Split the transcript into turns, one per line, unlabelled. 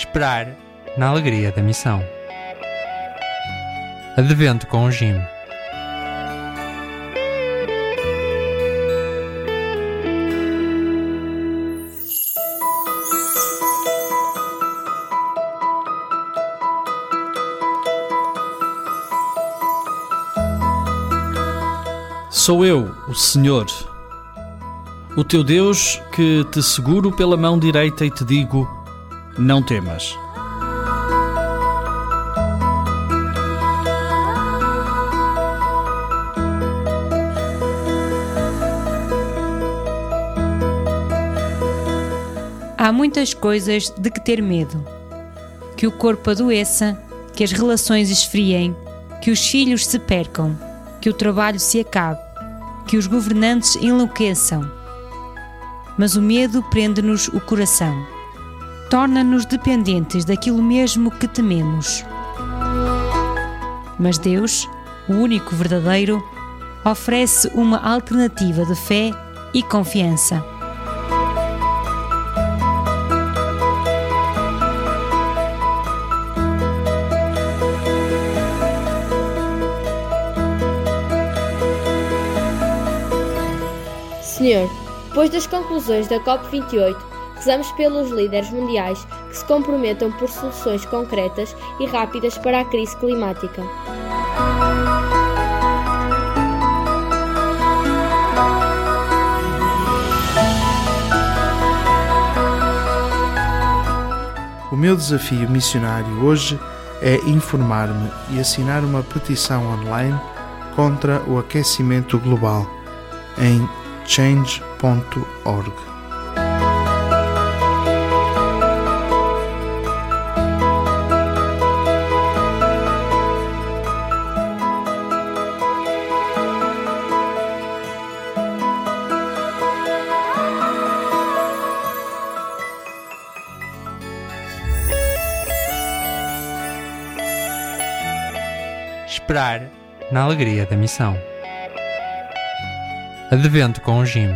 Esperar na alegria da missão. Advento com o Jim.
Sou eu, o Senhor, o teu Deus, que te seguro pela mão direita e te digo: Não temas.
Há muitas coisas de que ter medo: que o corpo adoeça, que as relações esfriem, que os filhos se percam, que o trabalho se acabe, que os governantes enlouqueçam. Mas o medo prende-nos o coração, torna-nos dependentes daquilo mesmo que tememos. Mas Deus, o único verdadeiro, oferece uma alternativa de fé e confiança.
Senhor, depois das conclusões da COP28, rezamos pelos líderes mundiais que se comprometam por soluções concretas e rápidas para a crise climática.
O meu desafio missionário hoje é informar-me e assinar uma petição online contra o aquecimento global em change.org.
Esperar na alegria da missão. Advento com o Jim.